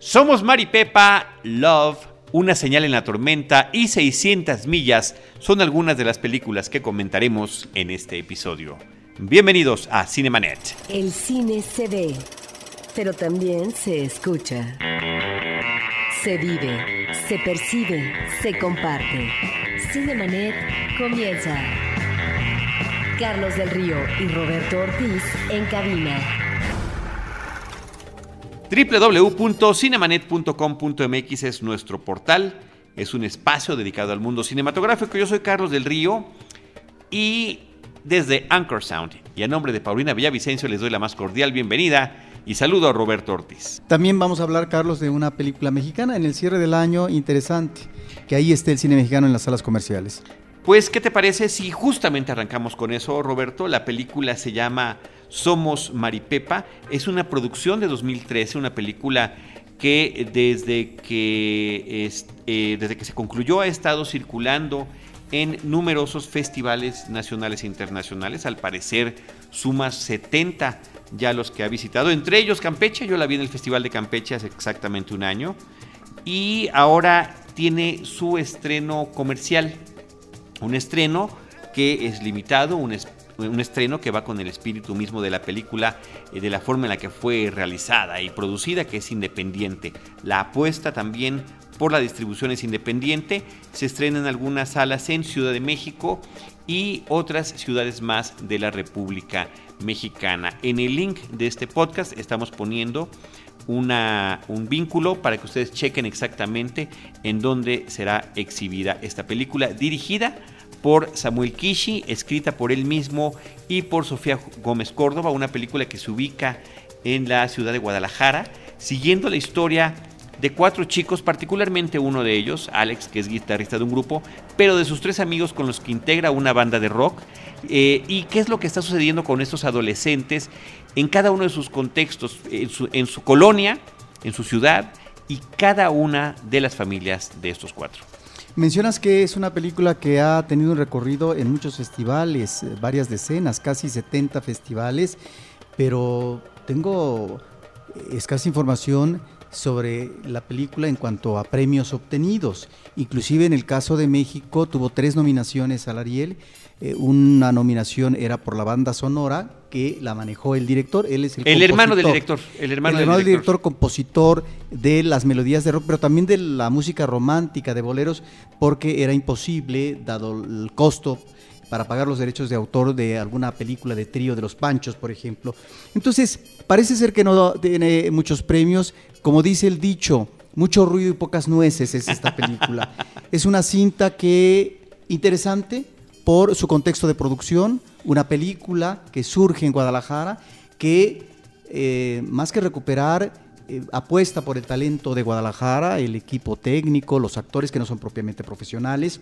Somos Maripepa, Love, Una señal en la tormenta y 600 millas son algunas de las películas que comentaremos en este episodio. Bienvenidos a Cinemanet. El cine se ve, pero también se escucha. Se vive, se percibe, se comparte. Cinemanet comienza. Carlos del Río y Roberto Ortiz en cabina www.cinemanet.com.mx es nuestro portal, es un espacio dedicado al mundo cinematográfico. Yo soy Carlos del Río y desde Anchor Sound y a nombre de Paulina Villavicencio les doy la más cordial bienvenida y saludo a Roberto Ortiz. También vamos a hablar, Carlos, de una película mexicana en el cierre del año interesante, que ahí esté el cine mexicano en las salas comerciales. Pues, ¿qué te parece si justamente arrancamos con eso, Roberto? La película se llama Somos Maripepa. Es una producción de 2013, una película que desde que, eh, desde que se concluyó ha estado circulando en numerosos festivales nacionales e internacionales. Al parecer suma 70 ya los que ha visitado, entre ellos Campeche. Yo la vi en el Festival de Campeche hace exactamente un año. Y ahora tiene su estreno comercial un estreno que es limitado, un, estreno que va con el espíritu mismo de la película, eh, de la forma en la que fue realizada y producida, que es independiente. La apuesta también por la distribución es independiente. Se estrena en algunas salas en Ciudad de México y otras ciudades más de la República Mexicana. En el link de este podcast estamos poniendo una, un vínculo para que ustedes chequen exactamente en dónde será exhibida esta película, dirigida por Samuel Kishi, escrita por él mismo y por Sofía Gómez Córdoba, una película que se ubica en la ciudad de Guadalajara, siguiendo la historia de cuatro chicos, particularmente uno de ellos, Alex, que es guitarrista de un grupo, pero de sus tres amigos con los que integra una banda de rock. Eh, ¿Y qué es lo que está sucediendo con estos adolescentes en cada uno de sus contextos, en su, en su colonia, en su ciudad y cada una de las familias de estos cuatro? Mencionas que es una película que ha tenido un recorrido en muchos festivales, eh, varias decenas, casi 70 festivales, pero tengo escasa información sobre la película en cuanto a premios obtenidos. Inclusive en el caso de México tuvo tres nominaciones al Ariel. Eh, una nominación era por la banda sonora que la manejó el director. Él es el, el hermano del director. El hermano, del, director. director. compositor de las melodías de rock, pero también de la música romántica, de boleros, porque era imposible, dado el costo para pagar los derechos de autor de alguna película de trío de los Panchos, por ejemplo. Entonces, parece ser que no tiene muchos premios. Como dice el dicho, mucho ruido y pocas nueces es esta película. es una cinta que interesante por su contexto de producción, una película que surge en Guadalajara, que eh, más que recuperar eh, apuesta por el talento de Guadalajara, el equipo técnico, los actores que no son propiamente profesionales.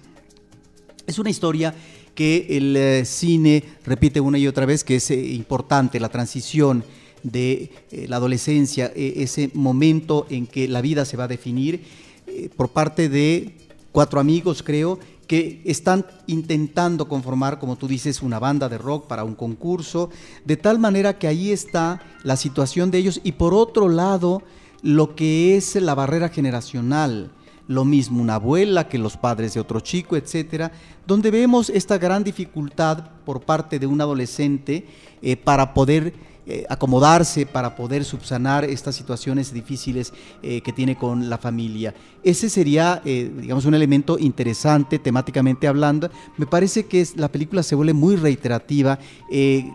Es una historia que el eh, cine repite una y otra vez que es eh, importante, la transición de eh, la adolescencia, ese momento en que la vida se va a definir por parte de cuatro amigos, creo, que están intentando conformar, como tú dices, una banda de rock para un concurso, de tal manera que ahí está la situación de ellos y por otro lado, lo que es la barrera generacional, lo mismo una abuela que los padres de otro chico, etcétera, donde vemos esta gran dificultad por parte de un adolescente eh, para poder eh, acomodarse para poder subsanar estas situaciones difíciles eh, que tiene con la familia. Ese sería, eh, digamos, un elemento interesante temáticamente hablando. Me parece que la película se vuelve muy reiterativa,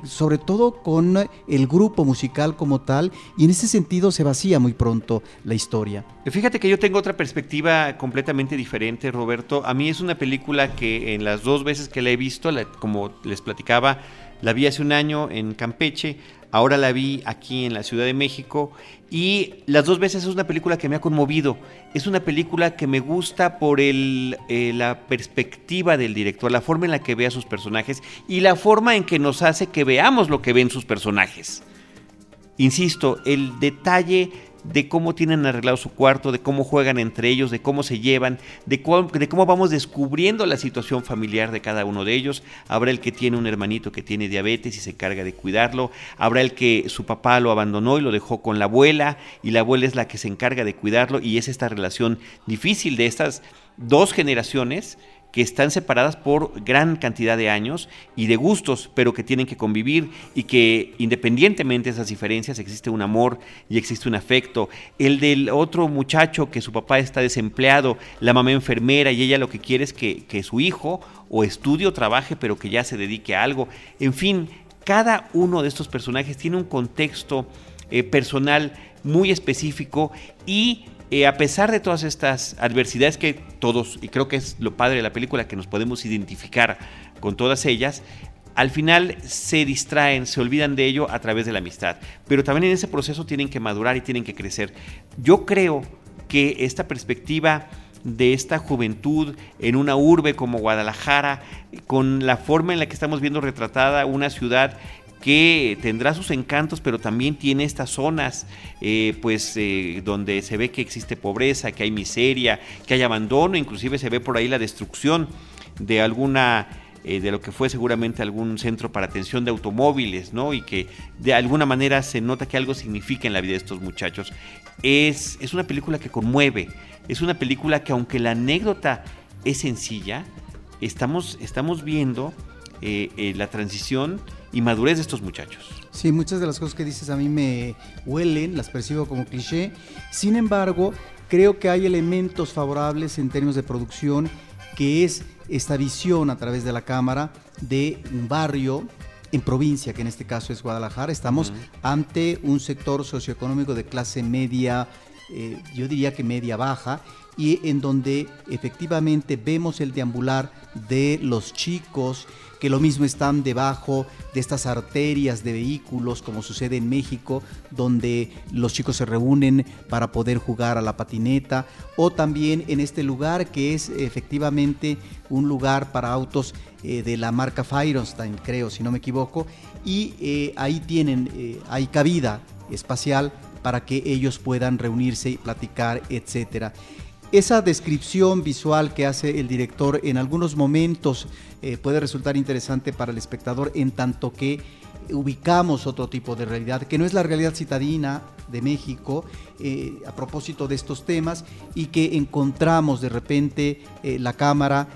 sobre todo con el grupo musical como tal, y en ese sentido se vacía muy pronto la historia. Fíjate que yo tengo otra perspectiva completamente diferente, Roberto. A mí es una película que en las dos veces que la he visto, como les platicaba, la vi hace un año en Campeche, ahora la vi aquí en la Ciudad de México y las dos veces es una película que me ha conmovido. Es una película que me gusta por el, eh, la perspectiva del director, la forma en la que ve a sus personajes y la forma en que nos hace que veamos lo que ven sus personajes. Insisto, el detalle de cómo tienen arreglado su cuarto, de cómo juegan entre ellos, de cómo se llevan, de cómo, vamos descubriendo la situación familiar de cada uno de ellos. Habrá el que tiene un hermanito que tiene diabetes y se encarga de cuidarlo, habrá el que su papá lo abandonó y lo dejó con la abuela y la abuela es la que se encarga de cuidarlo y es esta relación difícil de estas dos generaciones que están separadas por gran cantidad de años y de gustos, pero que tienen que convivir y que independientemente de esas diferencias existe un amor y existe un afecto. El del otro muchacho que su papá está desempleado, la mamá enfermera y ella lo que quiere es que, su hijo o estudie o trabaje, pero que ya se dedique a algo. En fin, cada uno de estos personajes tiene un contexto eh, personal muy específico y eh, a pesar de todas estas adversidades que todos, y creo que es lo padre de la película, que nos podemos identificar con todas ellas, al final se distraen, se olvidan de ello a través de la amistad. Pero también en ese proceso tienen que madurar y tienen que crecer. Yo creo que esta perspectiva de esta juventud en una urbe como Guadalajara, con la forma en la que estamos viendo retratada una ciudad que tendrá sus encantos, pero también tiene estas zonas, eh, pues, eh, donde se ve que existe pobreza, que hay miseria, que hay abandono, inclusive se ve por ahí la destrucción de alguna eh, de lo que fue seguramente algún centro para atención de automóviles, ¿no? Y que de alguna manera se nota que algo significa en la vida de estos muchachos. Es, es una película que conmueve, es una película que aunque la anécdota es sencilla, estamos, estamos viendo la transición y madurez de estos muchachos. Sí, muchas de las cosas que dices a mí me huelen, las percibo como cliché. Sin embargo, creo que hay elementos favorables en términos de producción, que es esta visión a través de la cámara de un barrio en provincia, que en este caso es Guadalajara. Estamos ante un sector socioeconómico de clase media, eh, yo diría que media baja, y en donde efectivamente vemos el deambular de los chicos que lo mismo están debajo de estas arterias de vehículos, como sucede en México, donde los chicos se reúnen para poder jugar a la patineta, o también en este lugar que es efectivamente un lugar para autos eh, de la marca Firestein, creo, si no me equivoco, y eh, ahí tienen, eh, hay cabida espacial para que ellos puedan reunirse y platicar, etcétera. Esa descripción visual que hace el director en algunos momentos eh, puede resultar interesante para el espectador en tanto que ubicamos otro tipo de realidad, que no es la realidad citadina de México eh, a propósito de estos temas y que encontramos de repente eh, la cámara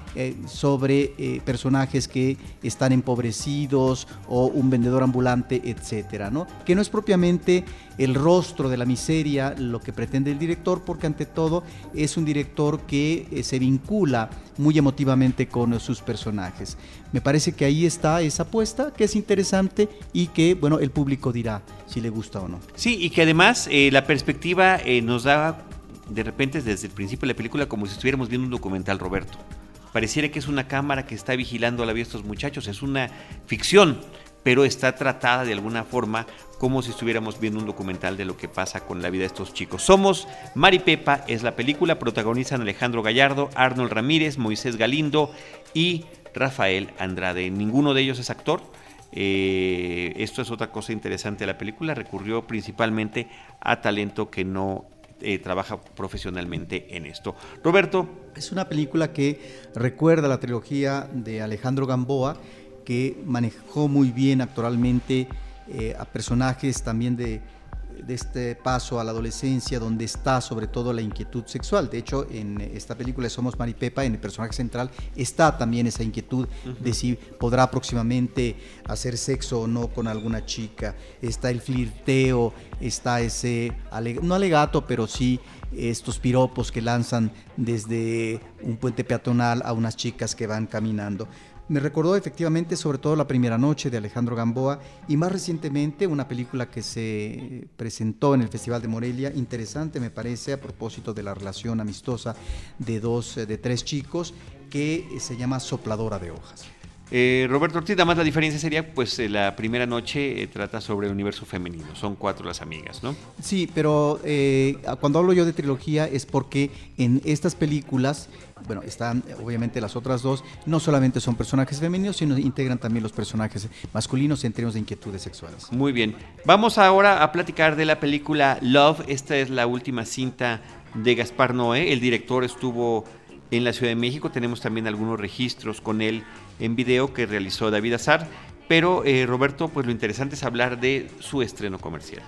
sobre personajes que están empobrecidos o un vendedor ambulante, etcétera, ¿no? Que no es propiamente el rostro de la miseria lo que pretende el director, porque ante todo es un director que se vincula muy emotivamente con sus personajes. Me parece que ahí está esa apuesta, que es interesante y que, bueno, el público dirá si le gusta o no. Sí, y que además eh, la perspectiva eh, nos da de repente desde el principio de la película como si estuviéramos viendo un documental, Roberto. Pareciera que es una cámara que está vigilando a la vida de estos muchachos, es una ficción, pero está tratada de alguna forma como si estuviéramos viendo un documental de lo que pasa con la vida de estos chicos. Somos Mari Pepa, es la película, protagonizan Alejandro Gallardo, Arnold Ramírez, Moisés Galindo y Rafael Andrade. Ninguno de ellos es actor. Eh, esto es otra cosa interesante de la película. Recurrió principalmente a talento que no eh, trabaja profesionalmente en esto. Roberto. Es una película que recuerda la trilogía de Alejandro Gamboa, que manejó muy bien actualmente eh, a personajes también de de este paso a la adolescencia donde está sobre todo la inquietud sexual. De hecho, en esta película Somos Maripepa, en el personaje central, está también esa inquietud de si podrá próximamente hacer sexo o no con alguna chica. Está el flirteo, está ese, no alegato, pero sí estos piropos que lanzan desde un puente peatonal a unas chicas que van caminando. Me recordó efectivamente sobre todo La Primera Noche de Alejandro Gamboa y más recientemente una película que se presentó en el Festival de Morelia, interesante me parece a propósito de la relación amistosa de dos, de tres chicos, que se llama Sopladora de Hojas. Eh, Roberto Ortiz, además la diferencia sería, pues eh, la primera noche eh, trata sobre el universo femenino, son cuatro las amigas, ¿no? Sí, pero eh, cuando hablo yo de trilogía es porque en estas películas, bueno, están obviamente las otras dos, no solamente son personajes femeninos, sino integran también los personajes masculinos en términos de inquietudes sexuales. Muy bien. Vamos ahora a platicar de la película Love. Esta es la última cinta de Gaspar Noé. El director estuvo en la Ciudad de México. Tenemos también algunos registros con él en video que realizó David Azar. Pero eh, Roberto, pues lo interesante es hablar de su estreno comercial.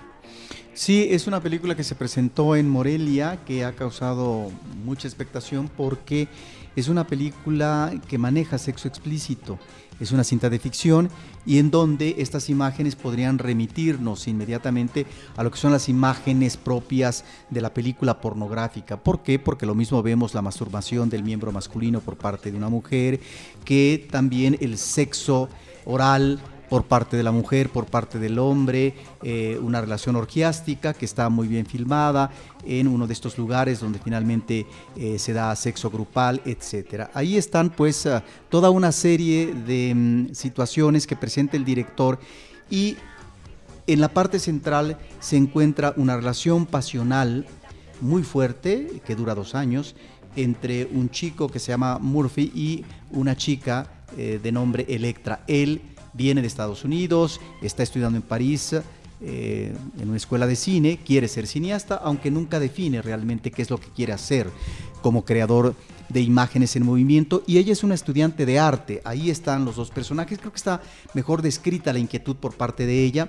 Sí, es una película que se presentó en Morelia, que ha causado mucha expectación porque es una película que maneja sexo explícito. Es una cinta de ficción y en donde estas imágenes podrían remitirnos inmediatamente a lo que son las imágenes propias de la película pornográfica. ¿Por qué? Porque lo mismo vemos la masturbación del miembro masculino por parte de una mujer, que también el sexo oral por parte de la mujer, por parte del hombre, eh, una relación orgiástica que está muy bien filmada en uno de estos lugares donde finalmente eh, se da sexo grupal, etcétera. Ahí están pues uh, toda una serie de um, situaciones que presenta el director y en la parte central se encuentra una relación pasional muy fuerte que dura dos años entre un chico que se llama Murphy y una chica eh, de nombre Electra. Él viene de Estados Unidos, está estudiando en París, eh, en una escuela de cine, quiere ser cineasta, aunque nunca define realmente qué es lo que quiere hacer como creador de imágenes en movimiento y ella es una estudiante de arte. Ahí están los dos personajes, creo que está mejor descrita la inquietud por parte de ella.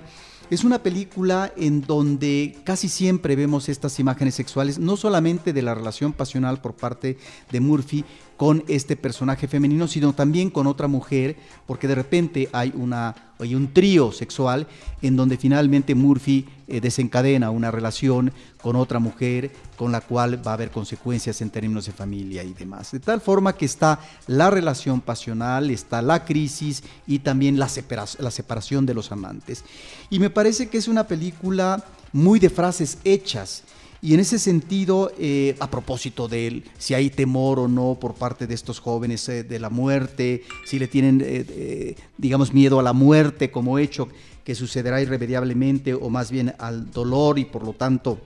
Es una película en donde casi siempre vemos estas imágenes sexuales, no solamente de la relación pasional por parte de Murphy con este personaje femenino, sino también con otra mujer, porque de repente hay, una, hay un trío sexual en donde finalmente Murphy eh, desencadena una relación con otra mujer con la cual va a haber consecuencias en términos de familia y demás. De tal forma que está la relación pasional, está la crisis y también la, separa la separación de los amantes. Y me parece que es una película muy de frases hechas. Y en ese sentido, eh, a propósito de él, si hay temor o no por parte de estos jóvenes eh, de la muerte, si le tienen, eh, eh, digamos, miedo a la muerte como hecho que sucederá irremediablemente o más bien al dolor y por lo tanto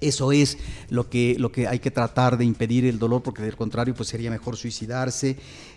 eso es lo que, lo que hay que tratar de impedir el dolor porque del contrario pues sería mejor suicidarse.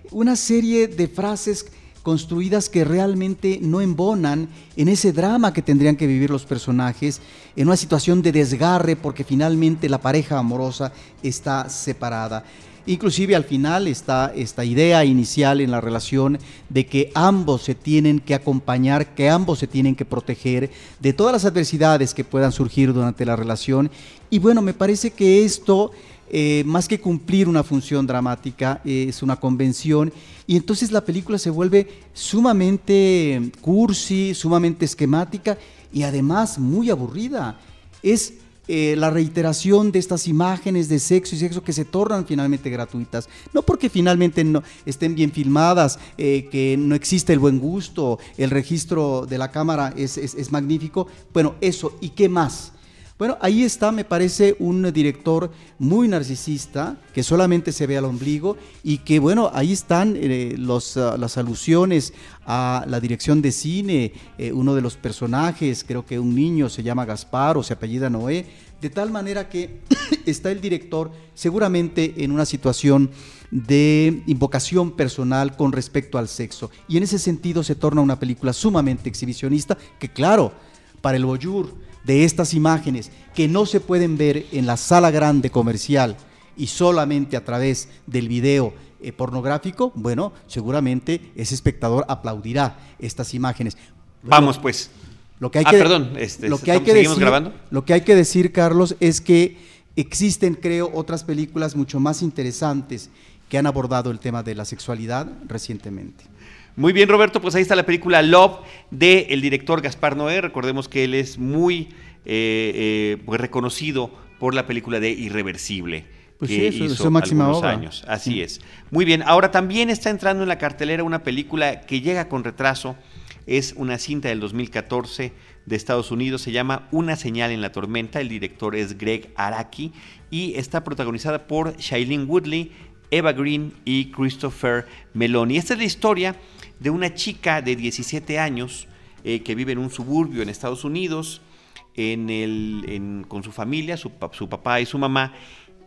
Una serie de frases construidas que realmente no embonan en ese drama que tendrían que vivir los personajes, en una situación de desgarre porque finalmente la pareja amorosa está separada. Inclusive al final está esta idea inicial en la relación de que ambos se tienen que acompañar, que ambos se tienen que proteger de todas las adversidades que puedan surgir durante la relación. Y bueno, me parece que esto eh, más que cumplir una función dramática, eh, es una convención, y entonces la película se vuelve sumamente cursi, sumamente esquemática y además muy aburrida. Es eh, la reiteración de estas imágenes de sexo y sexo que se tornan finalmente gratuitas. No porque finalmente no estén bien filmadas, que no existe el buen gusto, el registro de la cámara es, es, es magnífico. Bueno, eso, ¿y qué más? Bueno, ahí está, me parece, un director muy narcisista, que solamente se ve al ombligo y que, bueno, ahí están eh, los, uh, las alusiones a la dirección de cine, eh, uno de los personajes, creo que un niño se llama Gaspar o se apellida Noé, de tal manera que está el director seguramente en una situación de invocación personal con respecto al sexo. Y en ese sentido se torna una película sumamente exhibicionista, que claro, para el voyeur, de estas imágenes que no se pueden ver en la sala grande comercial y solamente a través del video eh, pornográfico, bueno, seguramente ese espectador aplaudirá estas imágenes. Vamos pues. Lo que hay ah, que, perdón, este, lo que hay que ¿seguimos decir, grabando? Lo que hay que decir, Carlos, es que existen, creo, otras películas mucho más interesantes que han abordado el tema de la sexualidad recientemente. Muy bien, Roberto, pues ahí está la película Love del el director Gaspar Noé. Recordemos que él es muy eh, eh, pues reconocido por la película de Irreversible. Pues que sí, eso- hizo su máxima obra. años. Así Sí. es. Muy bien, ahora también está entrando en la cartelera una película que llega con retraso. Es una cinta del 2014 de Estados Unidos, se llama Una señal en la tormenta. El director es Greg Araki y está protagonizada por Shailene Woodley, Eva Green y Christopher Meloni. Esta es la historia de una chica de 17 años eh, que vive en un suburbio en Estados Unidos con su familia, su, su, papá y su mamá,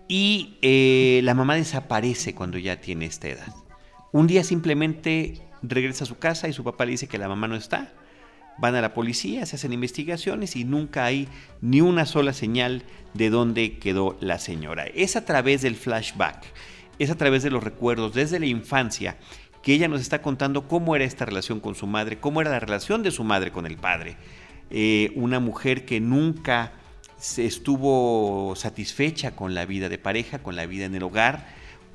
y eh, la mamá desaparece cuando ya tiene esta edad. Un día simplemente regresa a su casa y su papá le dice que la mamá no está. Van a la policía, se hacen investigaciones y nunca hay ni una sola señal de dónde quedó la señora. Es a través del flashback, es a través de los recuerdos desde la infancia que ella nos está contando cómo era esta relación con su madre, cómo era la relación de su madre con el padre. Eh, una mujer que nunca estuvo satisfecha con la vida de pareja, con la vida en el hogar.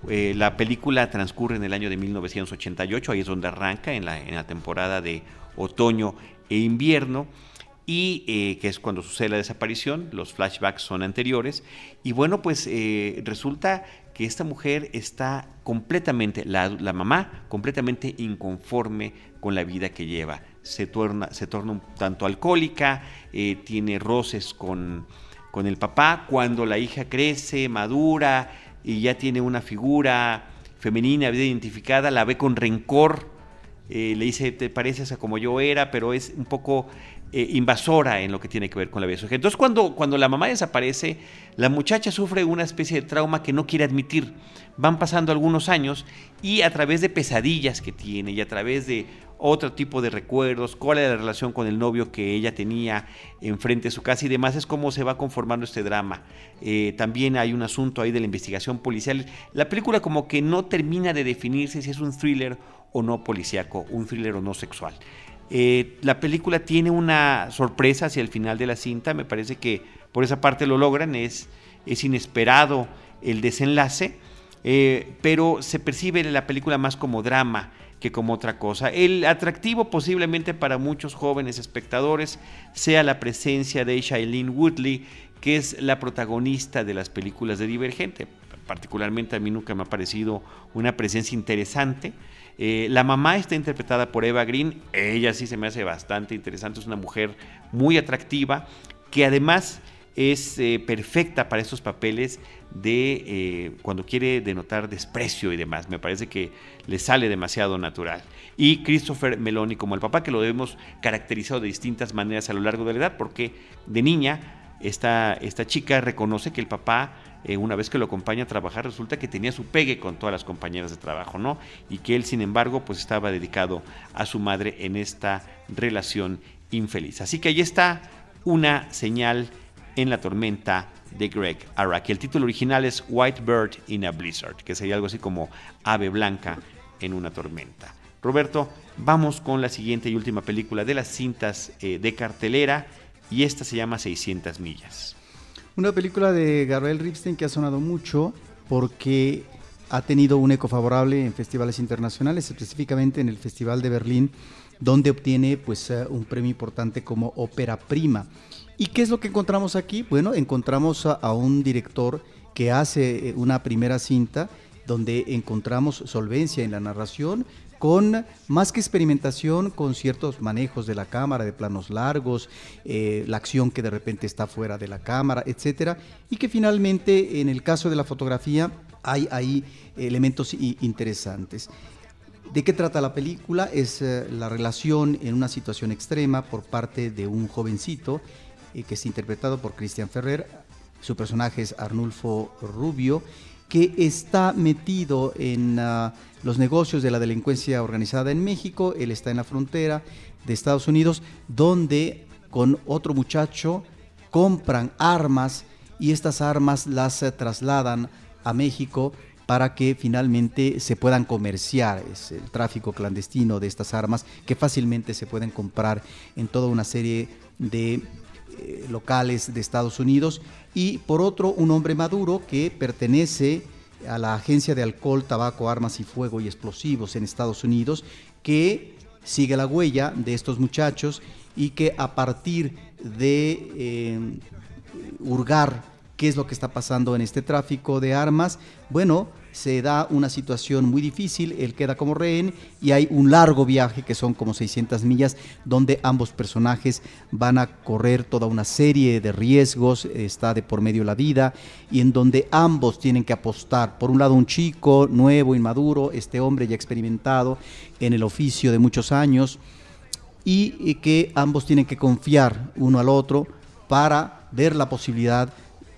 Eh, la película transcurre en el año de 1988, ahí es donde arranca, en la, en la temporada de otoño e invierno y eh, que es cuando sucede la desaparición, los flashbacks son anteriores, y bueno, pues resulta que esta mujer está completamente, la, mamá, completamente inconforme con la vida que lleva. Se torna, se torna un tanto alcohólica, eh, tiene roces con, con el papá. Cuando la hija crece, madura y ya tiene una figura femenina bien identificada, la ve con rencor. Eh, le dice, te pareces a como yo era, pero es un poco eh, invasora en lo que tiene que ver con la vida. Entonces, cuando, cuando la mamá desaparece, la muchacha sufre una especie de trauma que no quiere admitir. Van pasando algunos años y a través de pesadillas que tiene y a través de otro tipo de recuerdos, cuál era la relación con el novio que ella tenía enfrente de su casa y demás, es cómo se va conformando este drama. Eh, también hay un asunto ahí de la investigación policial. La película como que no termina de definirse si es un thriller o no policíaco, un thriller o no sexual. Eh, la película tiene una sorpresa hacia el final de la cinta, me parece que por esa parte lo logran, es, es inesperado el desenlace, eh, pero se percibe la película más como drama que como otra cosa. El atractivo posiblemente para muchos jóvenes espectadores sea la presencia de Shailene Woodley, que es la protagonista de las películas de Divergente. Particularmente a mí nunca me ha parecido una presencia interesante. Eh, la mamá está interpretada por Eva Green, ella sí se me hace bastante interesante, es una mujer muy atractiva que además es eh, perfecta para estos papeles de eh, cuando quiere denotar desprecio y demás. Me parece que le sale demasiado natural. Y Christopher Meloni como el papá, que lo hemos caracterizado de distintas maneras a lo largo de la edad, porque de niña esta, esta chica reconoce que el papá eh, una vez que lo acompaña a trabajar, resulta que tenía su pegue con todas las compañeras de trabajo, ¿no? Y que él, sin embargo, pues estaba dedicado a su madre en esta relación infeliz. Así que ahí está una señal en la tormenta de Greg Araki. El título original es White Bird in a Blizzard, que sería algo así como ave blanca en una tormenta. Roberto, vamos con la siguiente y última película de las cintas eh, de cartelera y esta se llama 600 millas. Una película de Gabriel Ripstein que ha sonado mucho porque ha tenido un eco favorable en festivales internacionales, específicamente en el Festival de Berlín, donde obtiene pues eh, un premio importante como ópera prima. ¿Y qué es lo que encontramos aquí? Bueno, encontramos a un director que hace eh, una primera cinta donde encontramos solvencia en la narración, con más que experimentación, con ciertos manejos de la cámara, de planos largos, eh, la acción que de repente está fuera de la cámara, etcétera, y que finalmente en el caso de la fotografía hay ahí elementos interesantes. ¿De qué trata la película? Es eh, la relación en una situación extrema por parte de un jovencito eh, que es interpretado por Cristian Ferrer. Su personaje es Arnulfo Rubio que está metido en ah, los negocios de la delincuencia organizada en México, él está en la frontera de Estados Unidos, donde con otro muchacho compran armas y estas armas las eh, trasladan a México para que finalmente se puedan comerciar. Es el tráfico clandestino de estas armas que fácilmente se pueden comprar en toda una serie de eh, locales de Estados Unidos y por otro un hombre maduro que pertenece a la Agencia de Alcohol, Tabaco, Armas y Fuego y Explosivos en Estados Unidos que sigue la huella de estos muchachos y que a partir de eh, hurgar ¿Qué es lo que está pasando en este tráfico de armas? Bueno, se da una situación muy difícil, él queda como rehén y hay un largo viaje que son como 600 millas donde ambos personajes van a correr toda una serie de riesgos, está de por medio la vida y en donde ambos tienen que apostar, por un lado un chico nuevo, inmaduro, este hombre ya experimentado en el oficio de muchos años y que ambos tienen que confiar uno al otro para ver la posibilidad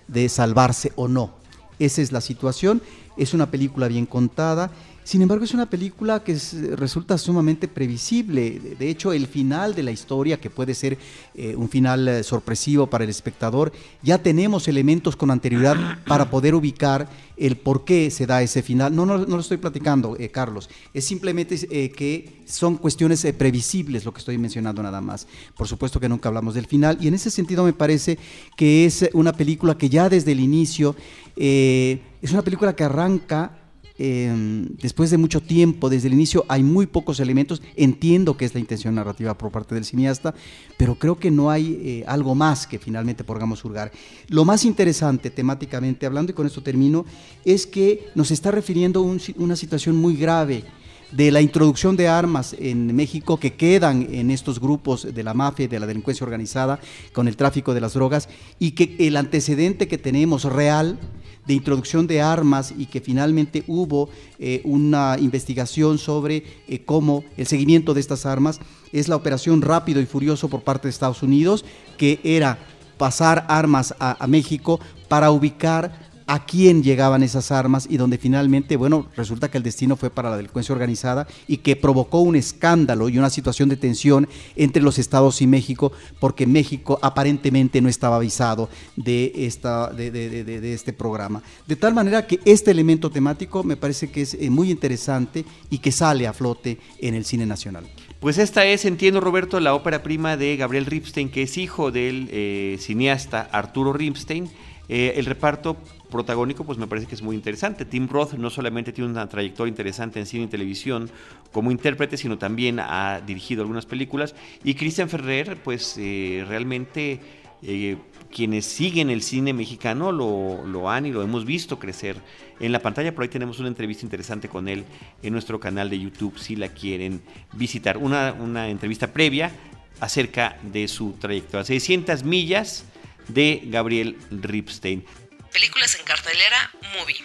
de salvarse o no. Esa es la situación. Es una película bien contada. Sin embargo, es una película que resulta sumamente previsible. De hecho, el final de la historia, que puede ser eh, un final eh, sorpresivo para el espectador, ya tenemos elementos con anterioridad para poder ubicar el por qué se da ese final. No, no, no lo estoy platicando, eh, Carlos. Es simplemente que son cuestiones previsibles lo que estoy mencionando nada más. Por supuesto que nunca hablamos del final. Y en ese sentido me parece que es una película que ya desde el inicio es una película que arranca Em, después de mucho tiempo, desde el inicio, hay muy pocos elementos. Entiendo que es la intención narrativa por parte del cineasta, pero creo que no hay eh, algo más que finalmente podamos hurgar. Lo más interesante temáticamente hablando, y con esto termino, es que nos está refiriendo a una situación muy grave de la introducción de armas en México que quedan en estos grupos de la mafia y de la delincuencia organizada con el tráfico de las drogas y que el antecedente que tenemos real de introducción de armas y que finalmente hubo eh, una investigación sobre eh, cómo el seguimiento de estas armas es la operación rápido y furioso por parte de Estados Unidos, que era pasar armas a México para ubicar a quién llegaban esas armas y donde finalmente, bueno, resulta que el destino fue para la delincuencia organizada y que provocó un escándalo y una situación de tensión entre los estados y México, porque México aparentemente no estaba avisado de, esta, de, este programa. De tal manera que este elemento temático me parece que es eh, muy interesante y que sale a flote en el cine nacional. Pues esta es, entiendo Roberto, la ópera prima de Gabriel Ripstein, que es hijo del eh, cineasta Arturo Ripstein. Eh, el reparto protagónico, pues me parece que es muy interesante. Tim Roth no solamente tiene una trayectoria interesante en cine y televisión como intérprete, sino también ha dirigido algunas películas. Y Christian Ferrer, pues eh, realmente eh, quienes siguen el cine mexicano lo, lo, han y lo hemos visto crecer en la pantalla. Por ahí tenemos una entrevista interesante con él en nuestro canal de YouTube, si la quieren visitar. Una, una entrevista previa acerca de su trayectoria. 600 millas de Gabriel Ripstein. Películas en cartelera, movie.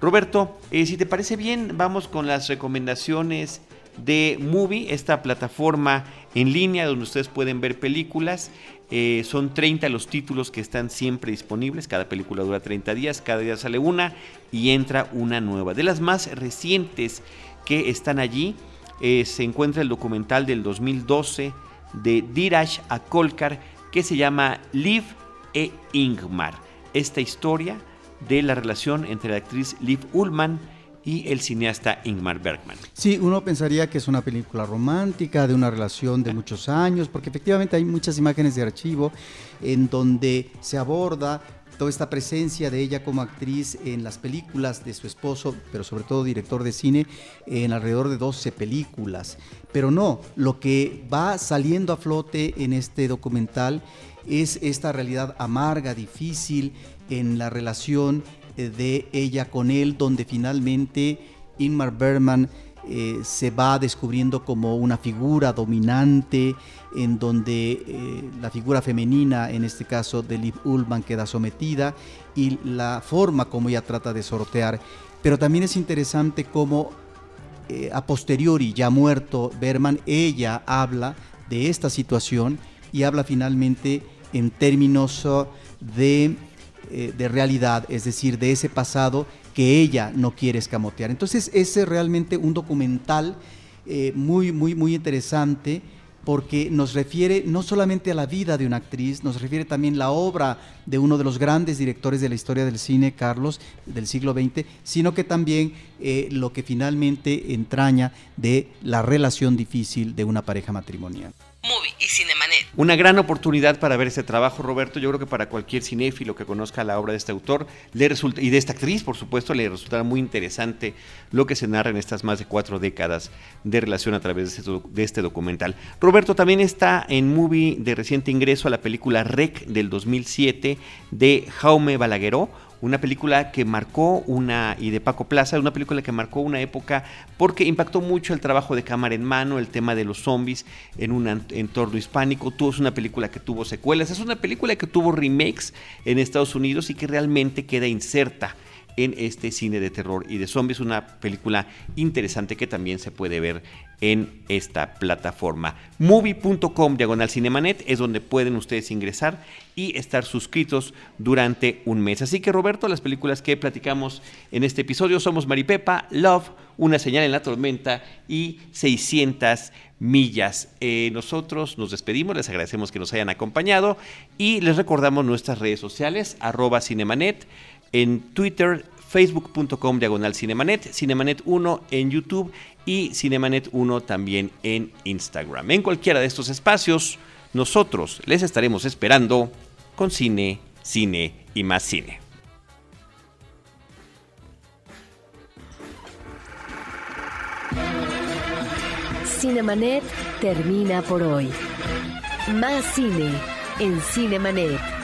Roberto, eh, si te parece bien, vamos con las recomendaciones de Movie, esta plataforma en línea donde ustedes pueden ver películas. Eh, son 30 los títulos que están siempre disponibles. Cada película dura 30 días, cada día sale una y entra una nueva. De las más recientes que están allí, eh, se encuentra el documental del 2012 de Dirash Akolkar que se llama Live e Ingmar esta historia de la relación entre la actriz Liv Ullmann y el cineasta Ingmar Bergman. Sí, uno pensaría que es una película romántica, de una relación de muchos años, porque efectivamente hay muchas imágenes de archivo en donde se aborda toda esta presencia de ella como actriz en las películas de su esposo, pero sobre todo director de cine, en alrededor de 12 películas. Pero no, lo que va saliendo a flote en este documental es esta realidad amarga, difícil en la relación eh, de ella con él, donde finalmente Ingmar Bergman eh, se va descubriendo como una figura dominante, en donde eh, la figura femenina, en este caso de Liv Ullmann, queda sometida y la forma como ella trata de sortear. Pero también es interesante cómo a posteriori, ya muerto Bergman, ella habla de esta situación y habla finalmente en términos uh, de, eh, de, realidad, es decir, de ese pasado que ella no quiere escamotear. Entonces, ese es realmente un documental eh, muy, muy, muy interesante porque nos refiere no solamente a la vida de una actriz, nos refiere también la obra de uno de los grandes directores de la historia del cine, Carlos, del siglo XX, sino que también eh, lo que finalmente entraña de la relación difícil de una pareja matrimonial. Movie y Cinemanet Una gran oportunidad para ver este trabajo, Roberto. Yo creo que para cualquier cinéfilo que conozca la obra de este autor le resulta, y de esta actriz, por supuesto, le resultará muy interesante lo que se narra en estas más de cuatro décadas de relación a través de este, este documental. Roberto también está en movie de reciente ingreso a la película Rec del 2007 de Jaume Balagueró una película que marcó una, y de Paco Plaza, una película que marcó una época porque impactó mucho el trabajo de cámara en mano, el tema de los zombies en un entorno hispánico. Tuvo, es una película que tuvo secuelas, es una película que tuvo remakes en Estados Unidos y que realmente queda inserta en este cine de terror y de zombies, una película interesante que también se puede ver en esta plataforma. Movie.com diagonal cinemanet es donde pueden ustedes ingresar y estar suscritos durante un mes. Así que Roberto, las películas que platicamos en este episodio somos Maripepa, Love, Una señal en la tormenta y 600 millas. Eh, nosotros nos despedimos, les agradecemos que nos hayan acompañado y les recordamos nuestras redes sociales, arroba cinemanet, en Twitter, facebook.com diagonal cinemanet, cinemanet 1 en YouTube y cinemanet 1 también en Instagram. En cualquiera de estos espacios, nosotros les estaremos esperando con cine, cine y más cine. Cinemanet termina por hoy. Más cine en Cinemanet.